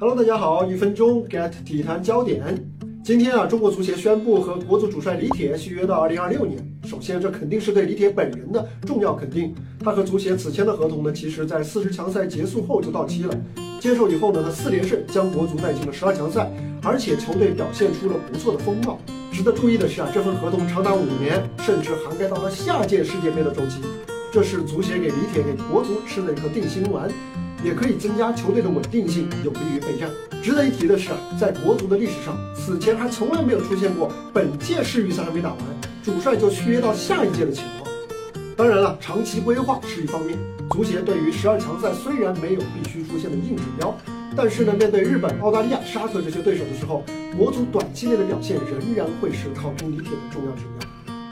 Hello，大家好，一分钟 get 体坛焦点。今天啊，中国足协宣布和国足主帅李铁续约到二零二六年。首先，这肯定是对李铁本人的重要肯定。他和足协此前的合同呢，其实在四十强赛结束后就到期了。接手以后呢，他四连胜将国足带进了十二强赛，而且球队表现出了不错的风貌。值得注意的是啊，这份合同长达五年，甚至涵盖到了下届世界杯的周期。这是足协给李铁给国足吃的一颗定心丸，也可以增加球队的稳定性，有利于备战。值得一提的是啊，在国足的历史上，此前还从来没有出现过本届世预赛还没打完，主帅就续约到下一届的情况。当然了，长期规划是一方面，足协对于十二强赛虽然没有必须出现的硬指标，但是呢，面对日本、澳大利亚、沙特这些对手的时候，国足短期内的表现仍然会是考验李铁的重要指标。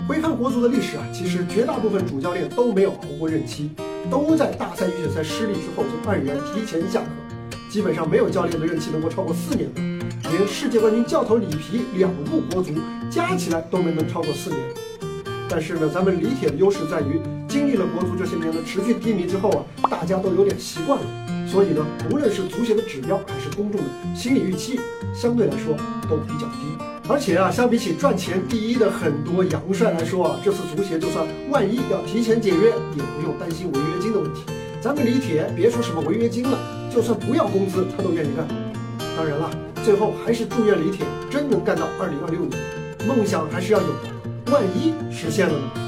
回看国足的历史啊，其实绝大部分主教练都没有熬过任期，都在大赛预选赛失利之后就黯然提前下课，基本上没有教练的任期能够超过四年的，连世界冠军教头里皮两部国足加起来都没能超过四年。但是呢，咱们李铁的优势在于经历了国足这些年的持续低迷之后啊，大家都有点习惯了，所以呢，无论是足协的指标还是公众的心理预期，相对来说都比较低。而且啊，相比起赚钱第一的很多洋帅来说啊，这次足协就算万一要提前解约，也不用担心违约金的问题。咱们李铁别说什么违约金了，就算不要工资，他都愿意干。当然了，最后还是祝愿李铁真能干到二零二六年，梦想还是要有的，万一实现了呢？